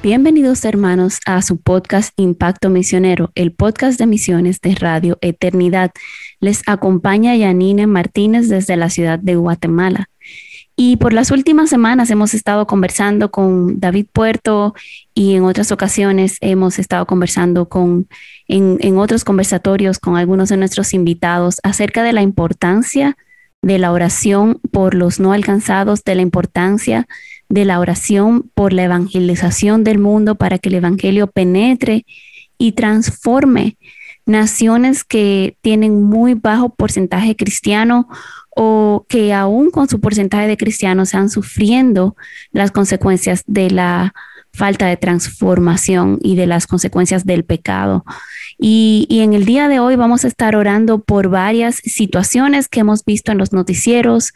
Bienvenidos hermanos a su podcast Impacto Misionero, el podcast de misiones de Radio Eternidad. Les acompaña Yanine Martínez desde la ciudad de Guatemala. Y por las últimas semanas hemos estado conversando con David Puerto y en otras ocasiones hemos estado conversando con, en, en otros conversatorios con algunos de nuestros invitados acerca de la importancia de la oración por los no alcanzados, de la importancia de la oración por la evangelización del mundo para que el Evangelio penetre y transforme naciones que tienen muy bajo porcentaje cristiano o que aún con su porcentaje de cristianos están sufriendo las consecuencias de la falta de transformación y de las consecuencias del pecado. Y, y, en el día de hoy vamos a estar orando por varias situaciones que hemos visto en los noticieros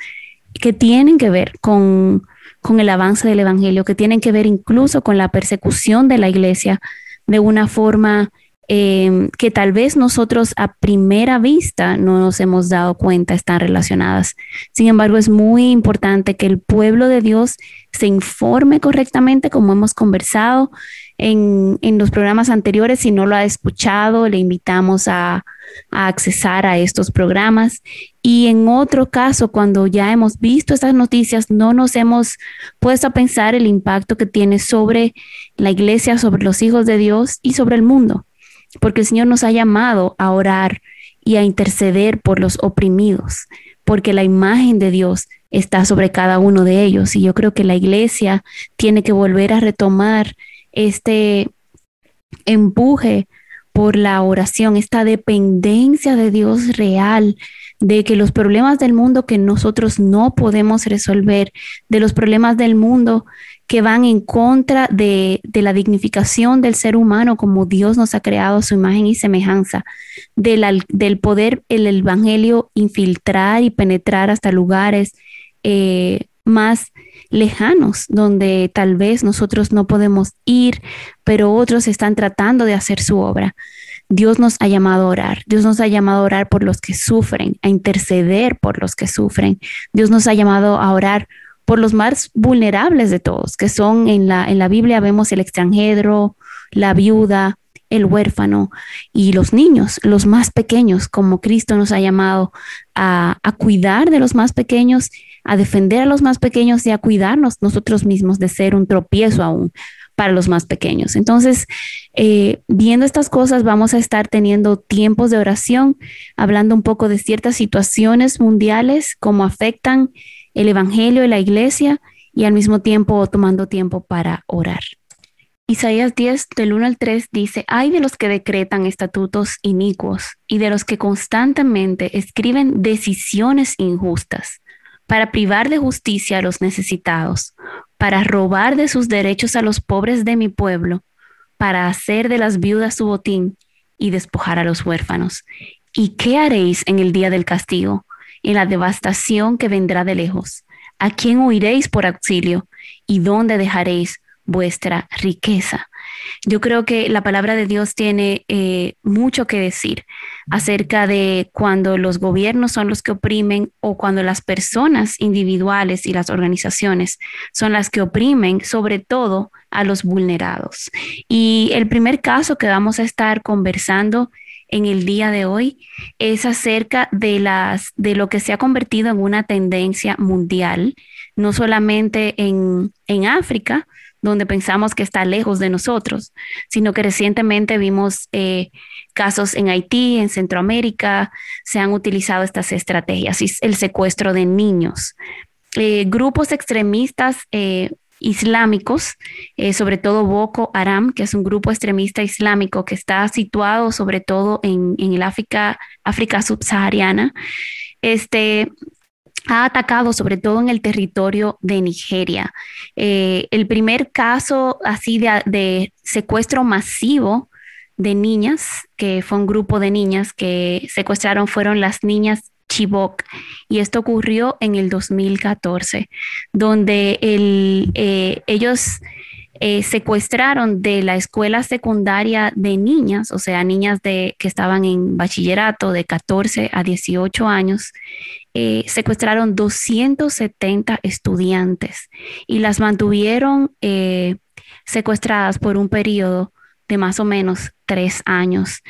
que tienen que ver con con el avance del Evangelio, que tienen que ver incluso con la persecución de la iglesia de una forma em, que tal vez nosotros a primera vista no nos hemos dado cuenta están relacionadas. Sin embargo, es muy importante que el pueblo de Dios se informe correctamente, como hemos conversado en, en los programas anteriores. Si no lo ha escuchado, le invitamos a, a accesar a estos programas. Y en otro caso, cuando ya hemos visto estas noticias, no nos hemos puesto a pensar el impacto que tiene sobre la iglesia, sobre los hijos de Dios y sobre el mundo, porque el Señor nos ha llamado a orar y a interceder por los oprimidos, porque la imagen de Dios está sobre cada uno de ellos. Y yo creo que la iglesia tiene que volver a retomar este empuje por la oración, esta dependencia de Dios real, de que los problemas del mundo que nosotros no podemos resolver, de los problemas del mundo que van en contra de, la dignificación del ser humano como Dios nos ha creado a su imagen y semejanza, del poder el Evangelio infiltrar y penetrar hasta lugares eh, más lejanos, donde tal vez nosotros no podemos ir, pero otros están tratando de hacer su obra. Dios nos ha llamado a orar, Dios nos ha llamado a orar por los que sufren, a interceder por los que sufren. Dios nos ha llamado a orar por los más vulnerables de todos, que son en la, en la Biblia vemos el extranjero, la viuda, el huérfano y los niños, los más pequeños, como Cristo nos ha llamado a, a cuidar de los más pequeños a defender a los más pequeños y a cuidarnos nosotros mismos de ser un tropiezo aún para los más pequeños. Entonces, eh, viendo estas cosas, vamos a estar teniendo tiempos de oración, hablando un poco de ciertas situaciones mundiales, cómo afectan el Evangelio y la iglesia, y al mismo tiempo tomando tiempo para orar. Isaías 10, del 1 al 3 dice, hay de los que decretan estatutos inicuos y de los que constantemente escriben decisiones injustas para privar de justicia a los necesitados, para robar de sus derechos a los pobres de mi pueblo, para hacer de las viudas su botín y despojar a los huérfanos. ¿Y qué haréis en el día del castigo, en la devastación que vendrá de lejos? ¿A quién huiréis por auxilio? ¿Y dónde dejaréis vuestra riqueza? Yo creo que la palabra de Dios tiene eh, mucho que decir acerca de cuando los gobiernos son los que oprimen o cuando las personas individuales y las organizaciones son las que oprimen, sobre todo a los vulnerados. Y el primer caso que vamos a estar conversando en el día de hoy es acerca de las de lo que se ha convertido en una tendencia mundial, no solamente en, en África, donde pensamos que está lejos de nosotros, sino que recientemente vimos eh, casos en Haití, en Centroamérica, se han utilizado estas estrategias, el secuestro de niños. Eh, grupos extremistas eh, islámicos, sobre todo Boko Haram, que es un grupo extremista islámico que está situado sobre todo en, el África, África subsahariana, este, ha atacado sobre todo en el territorio de Nigeria. Eh, el primer caso así de, secuestro masivo de niñas, que fue un grupo de niñas que secuestraron, fueron las niñas Chibok. Y esto ocurrió en el 2014, donde eh, ellos eh, secuestraron de la escuela secundaria de niñas, o sea, niñas de, que estaban en bachillerato de 14 a 18 años, eh, secuestraron 270 estudiantes y las mantuvieron eh, secuestradas por un periodo de más o menos tres años.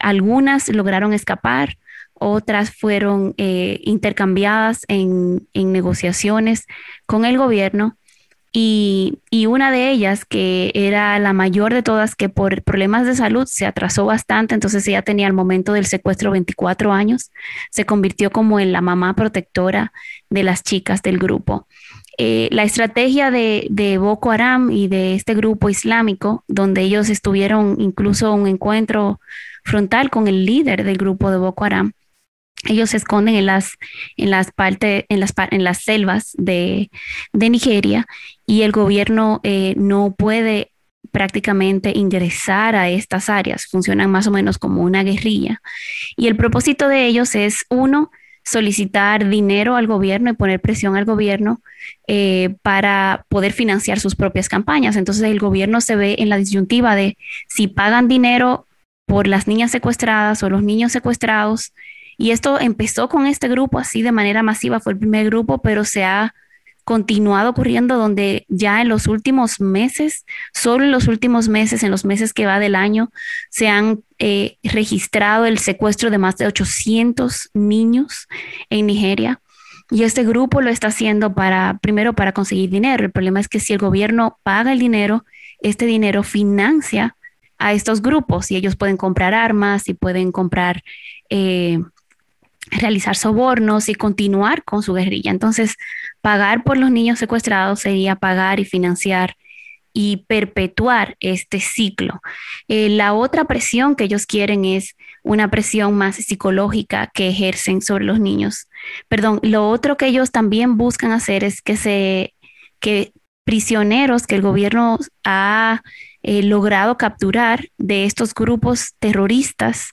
algunas lograron escapar, otras fueron intercambiadas en, en negociaciones con el gobierno y, una de ellas, que era la mayor de todas, que por problemas de salud se atrasó bastante, entonces ella tenía al momento del secuestro 24 años, se convirtió como en la mamá protectora de las chicas del grupo. Eh, la estrategia de, de, Boko Haram y de este grupo islámico, donde ellos estuvieron incluso un encuentro frontal con el líder del grupo de Boko Haram, ellos se esconden en las, en las, en las, en las selvas de, Nigeria y el gobierno eh, no puede prácticamente ingresar a estas áreas. Funcionan más o menos como una guerrilla. Y el propósito de ellos es, uno, solicitar dinero al gobierno y poner presión al gobierno eh, para poder financiar sus propias campañas. Entonces el gobierno se ve en la disyuntiva de si pagan dinero por las niñas secuestradas o los niños secuestrados, y esto empezó con este grupo así de manera masiva, fue el primer grupo, pero se ha continuado ocurriendo donde ya en los últimos meses, solo en los últimos meses, en los meses que va del año, se han eh, registrado el secuestro de más de 800 niños en Nigeria. Y este grupo lo está haciendo para, primero, para conseguir dinero. El problema es que si el gobierno paga el dinero, este dinero financia a estos grupos y ellos pueden comprar armas y pueden comprar eh, realizar sobornos y continuar con su guerrilla. Entonces, pagar por los niños secuestrados sería pagar y financiar y perpetuar este ciclo. Eh, la otra presión que ellos quieren es una presión más psicológica que ejercen sobre los niños. Perdón, lo otro que ellos también buscan hacer es que se que prisioneros que el gobierno ha eh, logrado capturar de estos grupos terroristas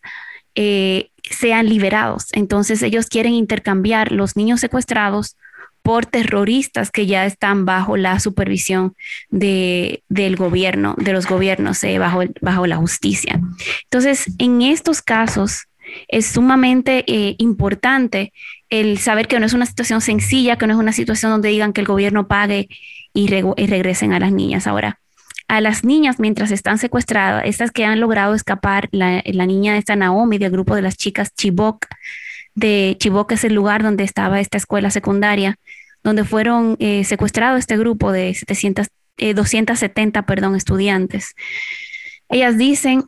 eh, sean liberados. Entonces ellos quieren intercambiar los niños secuestrados por terroristas que ya están bajo la supervisión de, del gobierno, de los gobiernos, eh, bajo, bajo la justicia. Entonces, en estos casos es sumamente eh, importante el saber que no es una situación sencilla, que no es una situación donde digan que el gobierno pague y, y regresen a las niñas. Ahora, a las niñas mientras están secuestradas, estas que han logrado escapar, la, niña esta Naomi del grupo de las chicas Chibok, de Chibok es el lugar donde estaba esta escuela secundaria, donde fueron eh, secuestrados este grupo de 700, 270 eh, perdón, estudiantes. Ellas dicen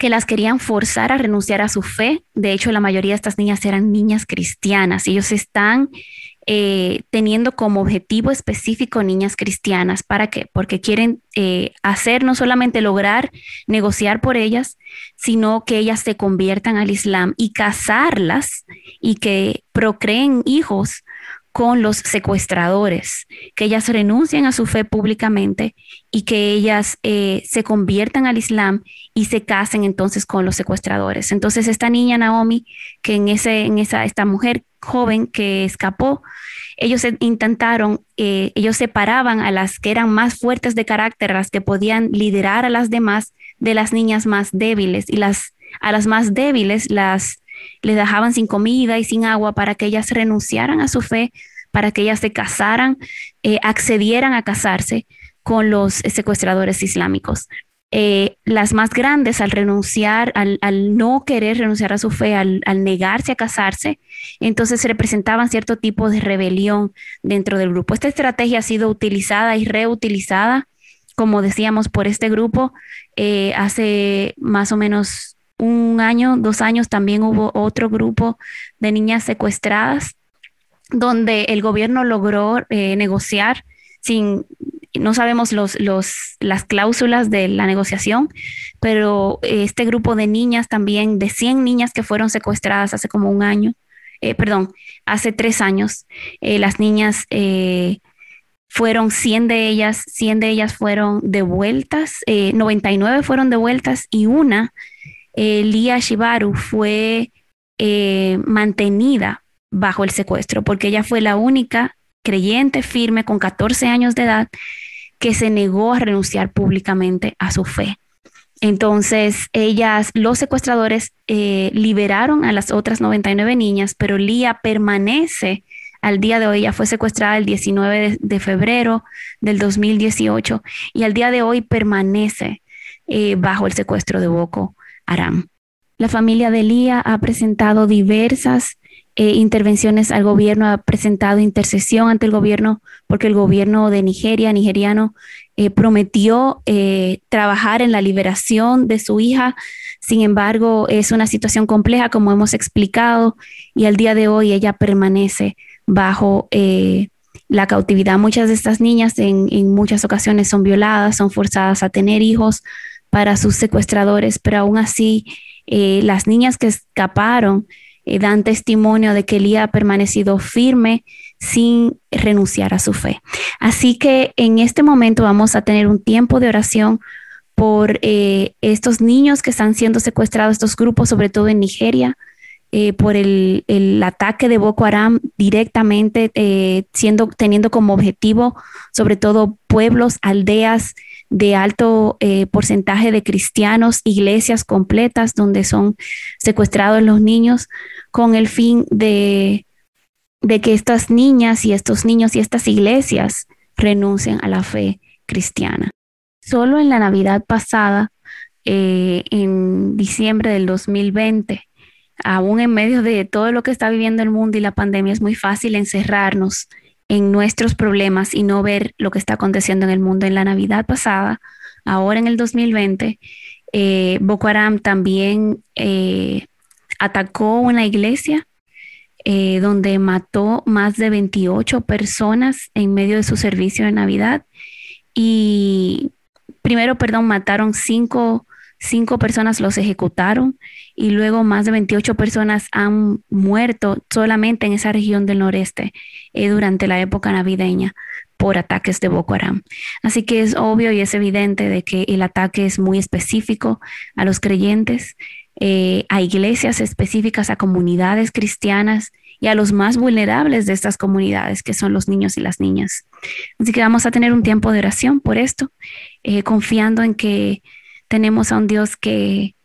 que las querían forzar a renunciar a su fe. De hecho, la mayoría de estas niñas eran niñas cristianas. Ellos están eh, teniendo como objetivo específico niñas cristianas. ¿Para qué? Porque quieren eh, hacer, no solamente lograr negociar por ellas, sino que ellas se conviertan al Islam y casarlas y que procreen hijos con los secuestradores, que ellas renuncien a su fe públicamente y que ellas eh, se conviertan al Islam y se casen entonces con los secuestradores. Entonces esta niña Naomi, que en, ese, en esa, esta mujer joven que escapó, ellos intentaron, eh, ellos separaban a las que eran más fuertes de carácter, las que podían liderar a las demás, de las niñas más débiles y las a las más débiles las les dejaban sin comida y sin agua para que ellas renunciaran a su fe, para que ellas se casaran, eh, accedieran a casarse con los secuestradores islámicos. Eh, las más grandes al renunciar, al, no querer renunciar a su fe, al, negarse a casarse, entonces representaban cierto tipo de rebelión dentro del grupo. Esta estrategia ha sido utilizada y reutilizada, como decíamos, por este grupo eh, hace más o menos un año, dos años también hubo otro grupo de niñas secuestradas donde el gobierno logró eh, negociar sin, no sabemos los, las cláusulas de la negociación, pero este grupo de niñas también, de 100 niñas que fueron secuestradas hace como un año, eh, perdón, hace tres años, eh, las niñas fueron 100 de ellas, 100 de ellas fueron devueltas, 99 fueron devueltas y una eh, Lia Shibaru fue eh, mantenida bajo el secuestro, porque ella fue la única creyente firme con 14 años de edad que se negó a renunciar públicamente a su fe. Entonces, ellas, los secuestradores, eh, liberaron a las otras 99 niñas, pero Lía permanece al día de hoy. Ella fue secuestrada el 19 de, febrero del 2018 y al día de hoy permanece eh, bajo el secuestro de Boko Haram. La familia de Lía ha presentado diversas eh, intervenciones al gobierno, ha presentado intercesión ante el gobierno, porque el gobierno de Nigeria, nigeriano, eh, prometió eh, trabajar en la liberación de su hija. Sin embargo, es una situación compleja, como hemos explicado, y al día de hoy ella permanece bajo la cautividad. Muchas de estas niñas en, en muchas ocasiones son violadas, son forzadas a tener hijos para sus secuestradores, pero aún así las niñas que escaparon eh, dan testimonio de que Elías ha permanecido firme sin renunciar a su fe. Así que en este momento vamos a tener un tiempo de oración por eh, estos niños que están siendo secuestrados, estos grupos, sobre todo en Nigeria, eh, por el, ataque de Boko Haram directamente, siendo, teniendo como objetivo sobre todo pueblos, aldeas de alto porcentaje de cristianos, iglesias completas donde son secuestrados los niños con el fin de, de que estas niñas y estos niños y estas iglesias renuncien a la fe cristiana. Solo en la Navidad pasada, eh, en diciembre del 2020, aún en medio de todo lo que está viviendo el mundo y la pandemia, es muy fácil encerrarnos en nuestros problemas y no ver lo que está aconteciendo en el mundo. En la Navidad pasada, ahora en el 2020, eh, Boko Haram también eh, atacó una iglesia eh, donde mató más de 28 personas en medio de su servicio de Navidad. Y primero, perdón, mataron cinco, cinco personas, los ejecutaron y luego más de 28 personas han muerto solamente en esa región del noreste eh, durante la época navideña por ataques de Boko Haram. Así que es obvio y es evidente de que el ataque es muy específico a los creyentes eh, a iglesias específicas, a comunidades cristianas y a los más vulnerables de estas comunidades, que son los niños y las niñas. Así que vamos a tener un tiempo de oración por esto, eh, confiando en que tenemos a un Dios que,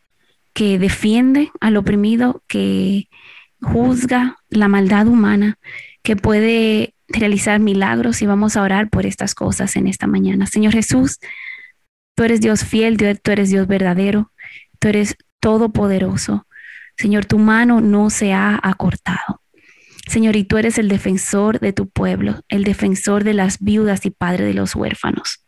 que defiende al oprimido, que juzga la maldad humana, que puede realizar milagros y vamos a orar por estas cosas en esta mañana. Señor Jesús, tú eres Dios fiel, tú eres Dios verdadero, tú eres todopoderoso. Señor, tu mano no se ha acortado. Señor, y tú eres el defensor de tu pueblo, el defensor de las viudas y padre de los huérfanos.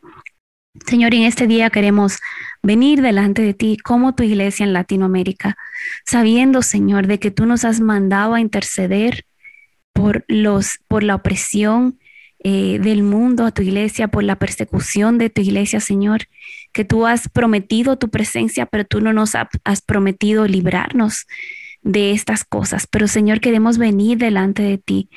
Señor, en este día queremos venir delante de ti como tu iglesia en Latinoamérica, sabiendo, Señor, de que tú nos has mandado a interceder por los por la opresión eh, del mundo a tu iglesia, por la persecución de tu iglesia, Señor, que tú has prometido tu presencia, pero tú no nos has prometido librarnos de estas cosas. Pero Señor, queremos venir delante de ti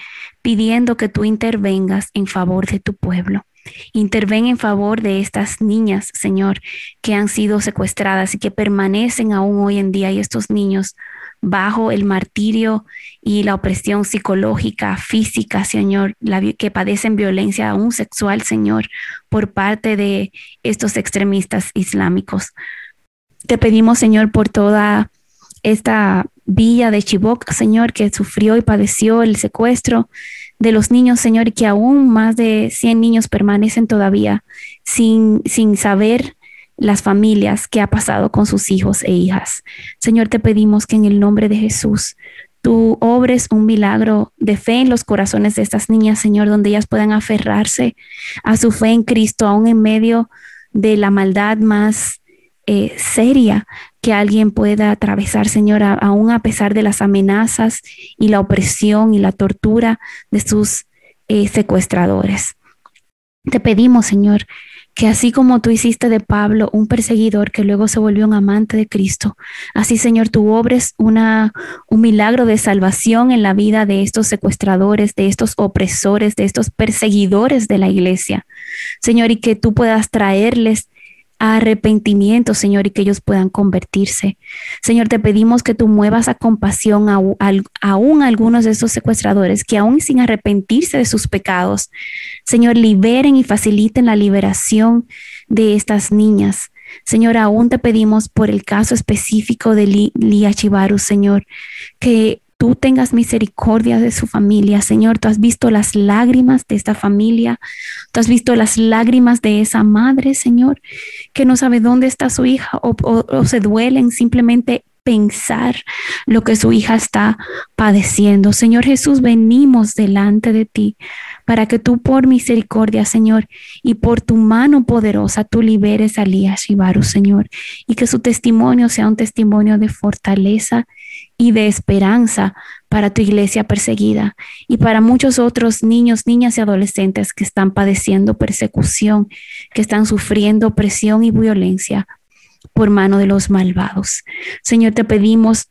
pidiendo que tú intervengas en favor de tu pueblo. Interven en favor de estas niñas, Señor, que han sido secuestradas y que permanecen aún hoy en día y estos niños bajo el martirio y la opresión psicológica, física, Señor, que padecen violencia aún sexual, Señor, por parte de estos extremistas islámicos. Te pedimos, Señor, por toda esta villa de Chibok, Señor, que sufrió y padeció el secuestro de los niños, Señor, que aún más de 100 niños permanecen todavía sin, sin saber las familias que ha pasado con sus hijos e hijas. Señor, te pedimos que en el nombre de Jesús tú obres un milagro de fe en los corazones de estas niñas, Señor, donde ellas puedan aferrarse a su fe en Cristo, aún en medio de la maldad más eh, seria que alguien pueda atravesar, Señor, aún a pesar de las amenazas y la opresión y la tortura de sus eh, secuestradores. Te pedimos, Señor, que así como tú hiciste de Pablo un perseguidor que luego se volvió un amante de Cristo, así Señor, tú obres una, un milagro de salvación en la vida de estos secuestradores, de estos opresores, de estos perseguidores de la iglesia. Señor, y que tú puedas traerles arrepentimiento, Señor, y que ellos puedan convertirse. Señor, te pedimos que tú muevas a compasión a, aún algunos de esos secuestradores que aún sin arrepentirse de sus pecados, Señor, liberen y faciliten la liberación de estas niñas. Señor, aún te pedimos por el caso específico de Lía Chivaru, Señor, que tú tengas misericordia de su familia, Señor. Tú has visto las lágrimas de esta familia, tú has visto las lágrimas de esa madre, Señor, que no sabe dónde está su hija o, se duelen simplemente pensar lo que su hija está padeciendo. Señor Jesús, venimos delante de ti para que tú por misericordia, Señor, y por tu mano poderosa, tú liberes a Lía Shibaru, Señor, y que su testimonio sea un testimonio de fortaleza y de esperanza para tu iglesia perseguida y para muchos otros niños, niñas y adolescentes que están padeciendo persecución, que están sufriendo presión y violencia por mano de los malvados. Señor, te pedimos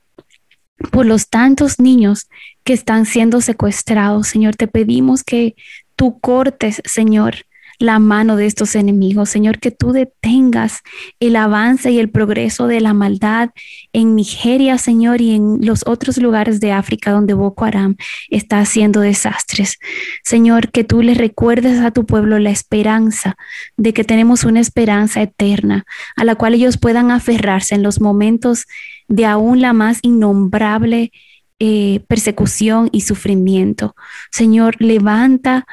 por los tantos niños que están siendo secuestrados. Señor, te pedimos que tú cortes, Señor, la mano de estos enemigos. Señor, que tú detengas el avance y el progreso de la maldad en Nigeria, Señor, y en los otros lugares de África donde Boko Haram está haciendo desastres. Señor, que tú le recuerdes a tu pueblo la esperanza de que tenemos una esperanza eterna a la cual ellos puedan aferrarse en los momentos de aún la más innombrable eh, persecución y sufrimiento. Señor, levanta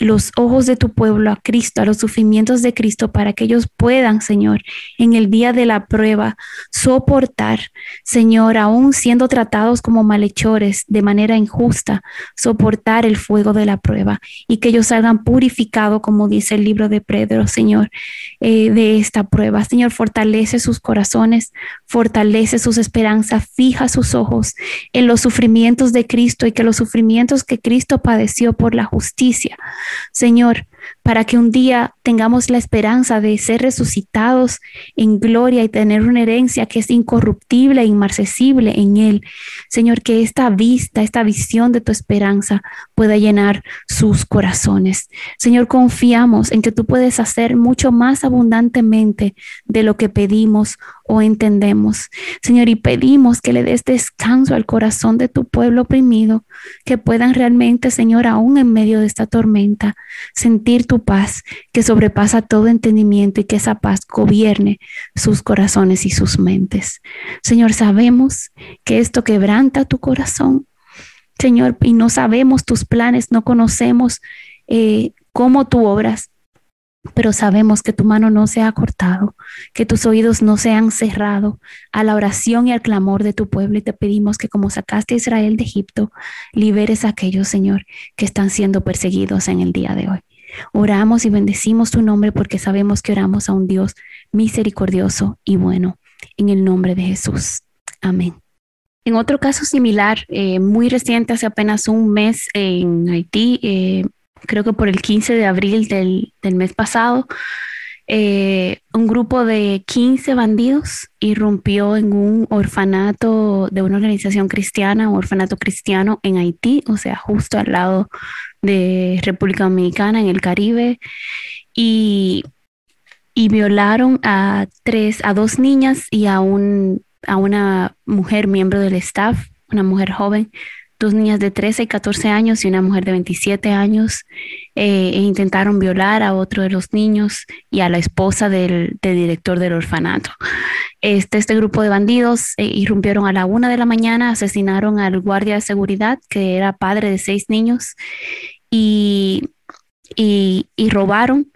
los ojos de tu pueblo a Cristo, a los sufrimientos de Cristo, para que ellos puedan, Señor, en el día de la prueba, soportar, Señor, aún siendo tratados como malhechores de manera injusta, soportar el fuego de la prueba y que ellos salgan purificados, como dice el libro de Pedro, Señor, eh, de esta prueba. Señor, fortalece sus corazones, fortalece sus esperanzas, fija sus ojos en los sufrimientos de Cristo y que los sufrimientos que Cristo padeció por la justicia Señor, para que un día tengamos la esperanza de ser resucitados en gloria y tener una herencia que es incorruptible e inmarcesible en Él. Señor, que esta vista, esta visión de tu esperanza pueda llenar sus corazones. Señor, confiamos en que tú puedes hacer mucho más abundantemente de lo que pedimos o entendemos. Señor, y pedimos que le des descanso al corazón de tu pueblo oprimido, que puedan realmente, Señor, aún en medio de esta tormenta, sentir tu paz que sobrepasa todo entendimiento y que esa paz gobierne sus corazones y sus mentes. Señor, sabemos que esto quebranta tu corazón, Señor, y no sabemos tus planes, no conocemos eh, cómo tú obras, pero sabemos que tu mano no se ha cortado, que tus oídos no se han cerrado a la oración y al clamor de tu pueblo y te pedimos que como sacaste a Israel de Egipto, liberes a aquellos, Señor, que están siendo perseguidos en el día de hoy. Oramos y bendecimos tu nombre porque sabemos que oramos a un Dios misericordioso y bueno. En el nombre de Jesús. Amén. En otro caso similar, eh, muy reciente, hace apenas un mes en Haití, eh, creo que por el 15 de abril del, mes pasado, eh, un grupo de 15 bandidos irrumpió en un orfanato de una organización cristiana, un orfanato cristiano en Haití, o sea, justo al lado de República Dominicana, en el Caribe, y, y violaron a tres, a dos niñas y a, un, a una mujer miembro del staff, una mujer joven dos niñas de 13 y 14 años y una mujer de 27 años eh, e intentaron violar a otro de los niños y a la esposa del, director del orfanato. Este, este grupo de bandidos eh, irrumpieron a la una de la mañana, asesinaron al guardia de seguridad, que era padre de seis niños, y, robaron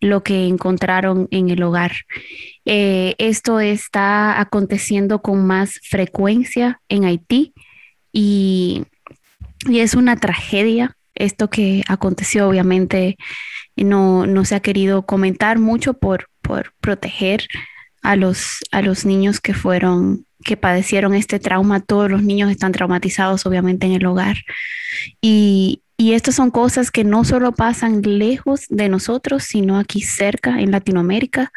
lo que encontraron en el hogar. Eh, esto está aconteciendo con más frecuencia en Haití y, es una tragedia esto que aconteció. Obviamente no, no se ha querido comentar mucho por, por proteger a los, a los niños que fueron que padecieron este trauma, todos los niños están traumatizados obviamente en el hogar. Y, y estas son cosas que no solo pasan lejos de nosotros, sino aquí cerca en Latinoamérica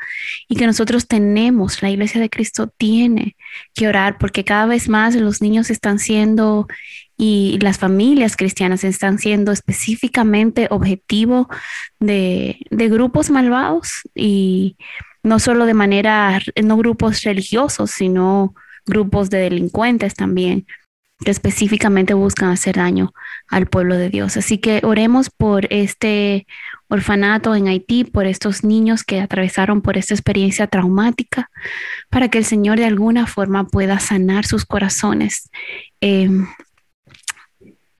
y que nosotros tenemos, la Iglesia de Cristo tiene que orar porque cada vez más los niños están siendo y las familias cristianas están siendo específicamente objetivo de, grupos malvados y, no solo de manera, no grupos religiosos, sino grupos de delincuentes también específicamente buscan hacer daño al pueblo de Dios. Así que oremos por este orfanato en Haití, por estos niños que atravesaron por esta experiencia traumática, para que el Señor de alguna forma pueda sanar sus corazones em,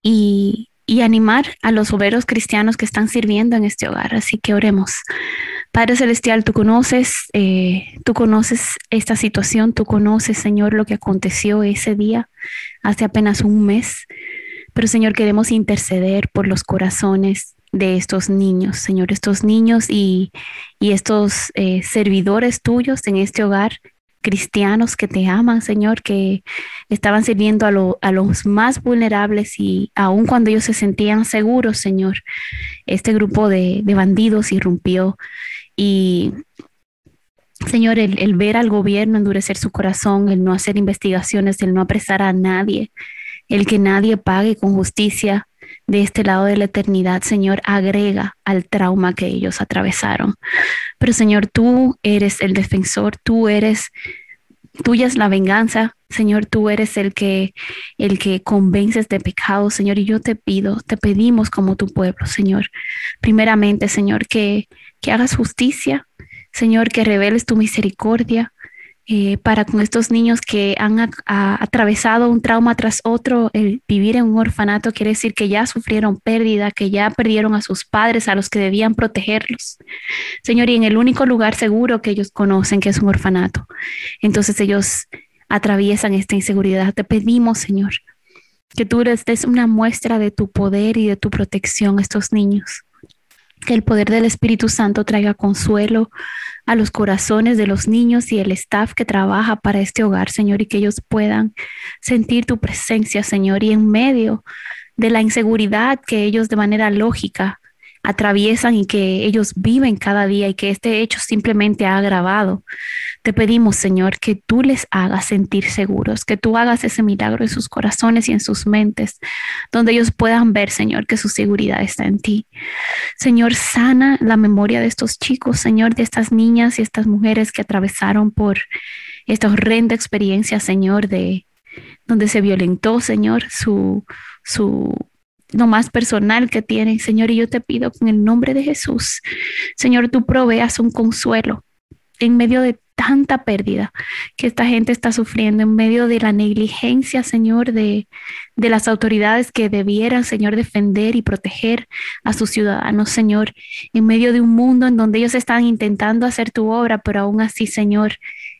y, y animar a los obreros cristianos que están sirviendo en este hogar. Así que oremos. Padre Celestial, tú conoces, eh, tú conoces esta situación, tú conoces, Señor, lo que aconteció ese día, hace apenas un mes. Pero, Señor, queremos interceder por los corazones de estos niños, Señor, estos niños y, estos eh, servidores tuyos en este hogar, cristianos que te aman, Señor, que estaban sirviendo a, a, los más vulnerables y aun cuando ellos se sentían seguros, Señor, este grupo de, de bandidos irrumpió y Señor, el, ver al gobierno endurecer su corazón, el no hacer investigaciones, el no apresar a nadie, el que nadie pague con justicia de este lado de la eternidad, Señor, agrega al trauma que ellos atravesaron. Pero Señor, tú eres el defensor, tú eres, tuya es la venganza, Señor, tú eres el que, el que convences de pecado, Señor, y yo te pido, te pedimos como tu pueblo, Señor. Primeramente, Señor, que que hagas justicia, Señor, que reveles tu misericordia eh, para con estos niños que han atravesado un trauma tras otro. El vivir en un orfanato quiere decir que ya sufrieron pérdida, que ya perdieron a sus padres, a los que debían protegerlos. Señor, y en el único lugar seguro que ellos conocen, que es un orfanato. Entonces ellos atraviesan esta inseguridad. Te pedimos, Señor, que tú les des una muestra de tu poder y de tu protección a estos niños que el poder del Espíritu Santo traiga consuelo a los corazones de los niños y el staff que trabaja para este hogar, Señor, y que ellos puedan sentir tu presencia, Señor, y en medio de la inseguridad que ellos de manera lógica atraviesan y que ellos viven cada día y que este hecho simplemente ha agravado. Te pedimos, Señor, que tú les hagas sentir seguros, que tú hagas ese milagro en sus corazones y en sus mentes, donde ellos puedan ver, Señor, que su seguridad está en ti. Señor, sana la memoria de estos chicos, Señor, de estas niñas y estas mujeres que atravesaron por esta horrenda experiencia, Señor, de donde se violentó, Señor, su, su lo más personal que tienen, Señor, y yo te pido en el nombre de Jesús, Señor, tú proveas un consuelo en medio de tanta pérdida que esta gente está sufriendo, en medio de la negligencia, Señor, de, de las autoridades que debieran, Señor, defender y proteger a sus ciudadanos, Señor, en medio de un mundo en donde ellos están intentando hacer tu obra, pero aún así, Señor,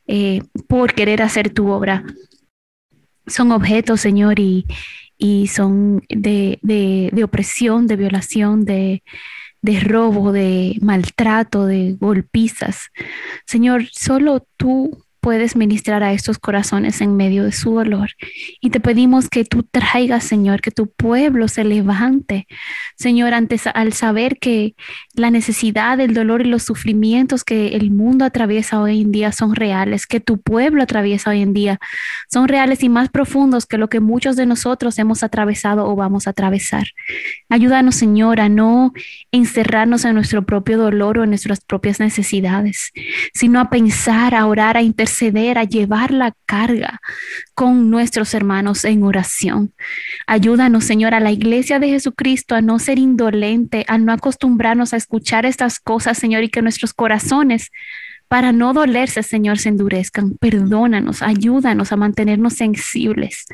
eh, por querer hacer tu obra, son objetos, Señor, y, y son de, de, de opresión, de violación, de, de robo, de maltrato, de golpizas. Señor, solo tú puedes ministrar a estos corazones en medio de su dolor. Y te pedimos que tú traigas, Señor, que tu pueblo se levante, Señor, antes al saber que la necesidad, el dolor y los sufrimientos que el mundo atraviesa hoy en día son reales, que tu pueblo atraviesa hoy en día son reales y más profundos que lo que muchos de nosotros hemos atravesado o vamos a atravesar. Ayúdanos, Señor, a no encerrarnos en nuestro propio dolor o en nuestras propias necesidades, sino a pensar, a orar, a interceder ceder, a llevar la carga con nuestros hermanos en oración. Ayúdanos, Señor, a la iglesia de Jesucristo a no ser indolente, a no acostumbrarnos a escuchar estas cosas, Señor, y que nuestros corazones para no dolerse, Señor, se endurezcan. Perdónanos, ayúdanos a mantenernos sensibles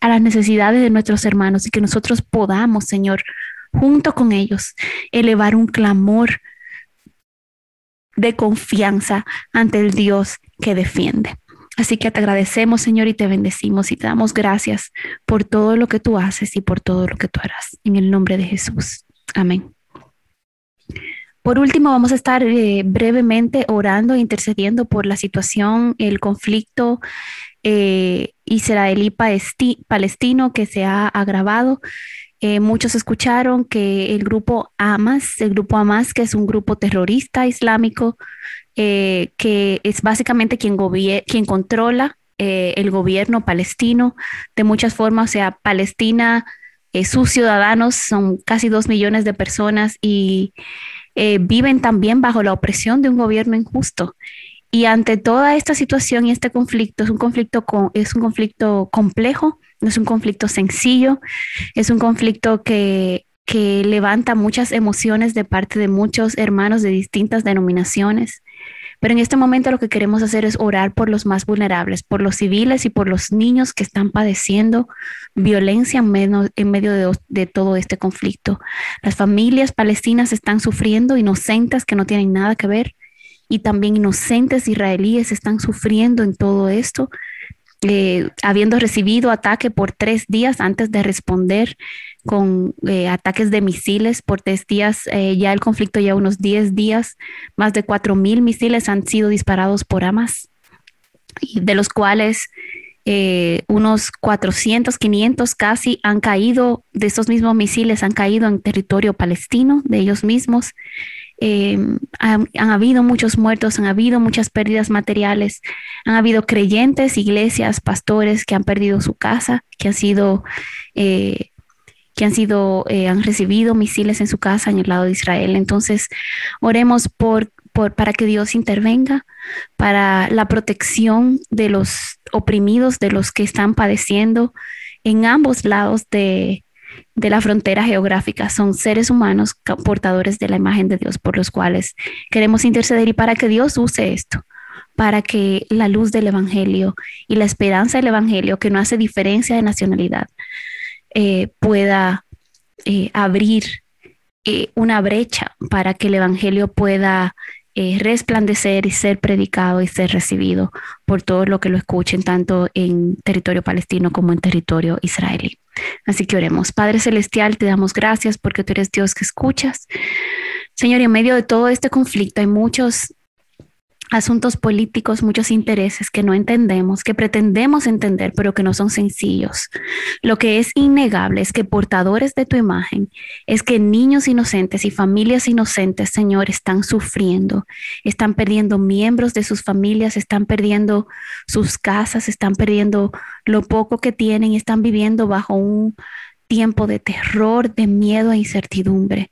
a las necesidades de nuestros hermanos y que nosotros podamos, Señor, junto con ellos, elevar un clamor de confianza ante el Dios que defiende. Así que te agradecemos, Señor, y te bendecimos y te damos gracias por todo lo que tú haces y por todo lo que tú harás. En el nombre de Jesús. Amén. Por último, vamos a estar eh, brevemente orando e intercediendo por la situación, el conflicto eh, israelí-palestino que se ha agravado. Eh, muchos escucharon que el grupo Hamas, el grupo Hamas, que es un grupo terrorista islámico, eh, que es básicamente quien, quien controla eh, el gobierno palestino de muchas formas, o sea, Palestina, sus ciudadanos son casi dos millones de personas y viven también bajo la opresión de un gobierno injusto. Y ante toda esta situación y este conflicto, es un conflicto, es un conflicto complejo, no es un conflicto sencillo, es un conflicto que, que levanta muchas emociones de parte de muchos hermanos de distintas denominaciones. Pero en este momento lo que queremos hacer es orar por los más vulnerables, por los civiles y por los niños que están padeciendo violencia en medio, de, todo este conflicto. Las familias palestinas están sufriendo, inocentes que no tienen nada que ver y también inocentes israelíes están sufriendo en todo esto, eh, habiendo recibido ataque por tres días antes de responder con eh, ataques de misiles por tres días. Eh, ya el conflicto ya unos 10 días, más de 4.000 misiles han sido disparados por Hamas, de los cuales unos 400, 500 casi han caído, de esos mismos misiles han caído en territorio palestino de ellos mismos. Eh, han, habido muchos muertos, han habido muchas pérdidas materiales, han habido creyentes, iglesias, pastores que han perdido su casa, que han sido, eh, que han sido, eh, han recibido misiles en su casa en el lado de Israel. Entonces, oremos por, para que Dios intervenga, para la protección de los oprimidos, de los que están padeciendo en ambos lados de, de la frontera geográfica. Son seres humanos portadores de la imagen de Dios por los cuales queremos interceder y para que Dios use esto, para que la luz del Evangelio y la esperanza del Evangelio, que no hace diferencia de nacionalidad, eh, pueda eh, abrir eh, una brecha para que el Evangelio pueda resplandecer y ser predicado y ser recibido por todos los que lo escuchen, tanto en territorio palestino como en territorio israelí. Así que oremos. Padre Celestial, te damos gracias porque tú eres Dios que escuchas. Señor, y en medio de todo este conflicto hay muchos asuntos políticos, muchos intereses que no entendemos, que pretendemos entender, pero que no son sencillos. Lo que es innegable es que portadores de tu imagen, es que niños inocentes y familias inocentes, Señor, están sufriendo, están perdiendo miembros de sus familias, están perdiendo sus casas, están perdiendo lo poco que tienen, están viviendo bajo un tiempo de terror, de miedo e incertidumbre.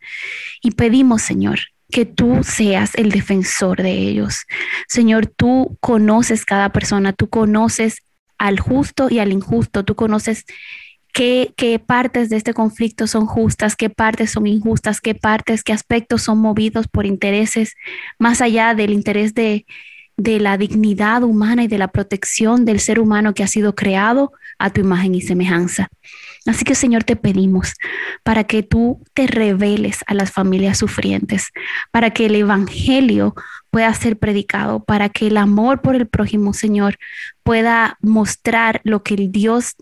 Y pedimos, Señor, que tú seas el defensor de ellos. Señor, tú conoces cada persona, tú conoces al justo y al injusto, tú conoces qué, qué partes de este conflicto son justas, qué partes son injustas, qué partes, qué aspectos son movidos por intereses más allá del interés de, de la dignidad humana y de la protección del ser humano que ha sido creado a tu imagen y semejanza. Así que Señor, te pedimos para que tú te reveles a las familias sufrientes, para que el Evangelio pueda ser predicado, para que el amor por el prójimo, Señor, pueda mostrar lo que el Dios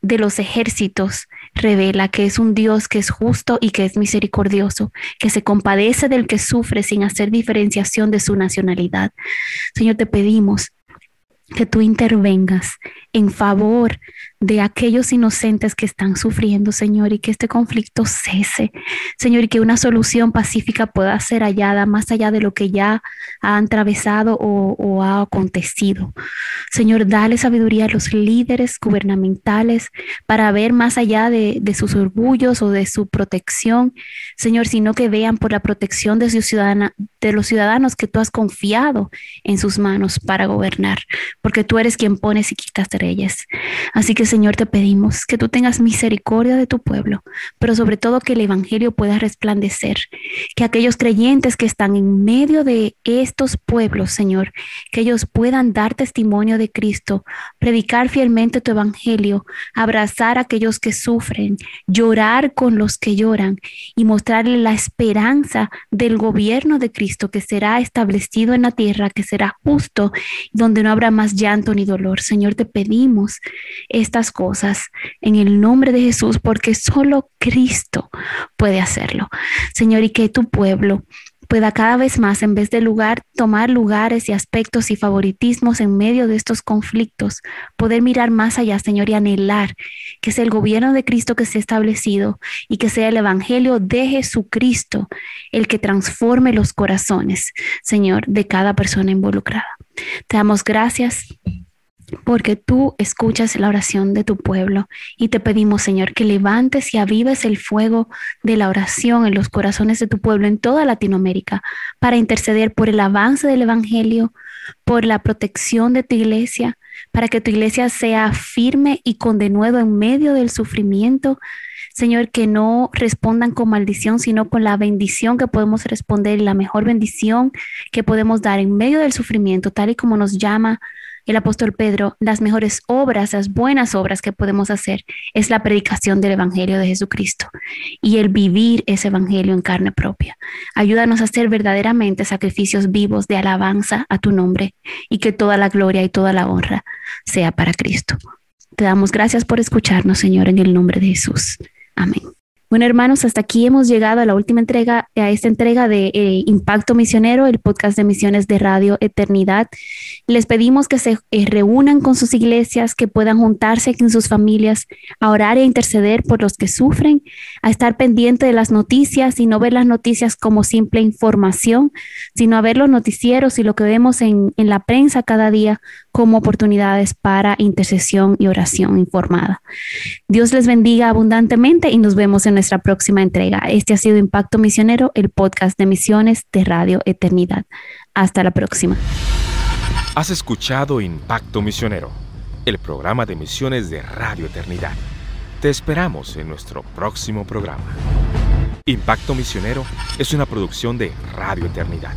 de los ejércitos revela, que es un Dios que es justo y que es misericordioso, que se compadece del que sufre sin hacer diferenciación de su nacionalidad. Señor, te pedimos que tú intervengas en favor de aquellos inocentes que están sufriendo, Señor, y que este conflicto cese, Señor, y que una solución pacífica pueda ser hallada más allá de lo que ya ha atravesado o, ha acontecido. Señor, dale sabiduría a los líderes gubernamentales para ver más allá de, de sus orgullos o de su protección, Señor, sino que vean por la protección de, su ciudadana, de los ciudadanos que tú has confiado en sus manos para gobernar, porque tú eres quien pones y quitas reyes. Así que Señor, te pedimos que tú tengas misericordia de tu pueblo, pero sobre todo que el Evangelio pueda resplandecer, que aquellos creyentes que están en medio de estos pueblos, Señor, que ellos puedan dar testimonio de Cristo, predicar fielmente tu Evangelio, abrazar a aquellos que sufren, llorar con los que lloran y mostrarle la esperanza del gobierno de Cristo que será establecido en la tierra, que será justo, donde no habrá más llanto ni dolor. Señor, te pedimos estas cosas en el nombre de Jesús, porque solo Cristo puede hacerlo. Señor, y que tu pueblo pueda cada vez más, en vez de lugar, tomar lugares y aspectos y favoritismos en medio de estos conflictos, poder mirar más allá, Señor, y anhelar que sea el gobierno de Cristo que se ha establecido y que sea el Evangelio de Jesucristo el que transforme los corazones, Señor, de cada persona involucrada. Te damos gracias porque tú escuchas la oración de tu pueblo y te pedimos, Señor, que levantes y avives el fuego de la oración en los corazones de tu pueblo en toda Latinoamérica para interceder por el avance del Evangelio, por la protección de tu iglesia, para que tu iglesia sea firme y con denuedo en medio del sufrimiento. Señor, que no respondan con maldición, sino con la bendición que podemos responder y la mejor bendición que podemos dar en medio del sufrimiento, tal y como nos llama el apóstol Pedro, las mejores obras, las buenas obras que podemos hacer es la predicación del Evangelio de Jesucristo y el vivir ese Evangelio en carne propia. Ayúdanos a hacer verdaderamente sacrificios vivos de alabanza a tu nombre y que toda la gloria y toda la honra sea para Cristo. Te damos gracias por escucharnos, Señor, en el nombre de Jesús. Amén. Bueno, hermanos, hasta aquí hemos llegado a la última entrega, a esta entrega de eh, Impacto Misionero, el podcast de misiones de Radio Eternidad. Les pedimos que se eh, reúnan con sus iglesias, que puedan juntarse en sus familias a orar e interceder por los que sufren, a estar pendiente de las noticias y no ver las noticias como simple información, sino a ver los noticieros y lo que vemos en, en la prensa cada día como oportunidades para intercesión y oración informada. Dios les bendiga abundantemente y nos vemos en nuestra próxima entrega. Este ha sido Impacto Misionero, el podcast de misiones de Radio Eternidad. Hasta la próxima. Has escuchado Impacto Misionero, el programa de misiones de Radio Eternidad. Te esperamos en nuestro próximo programa. Impacto Misionero es una producción de Radio Eternidad.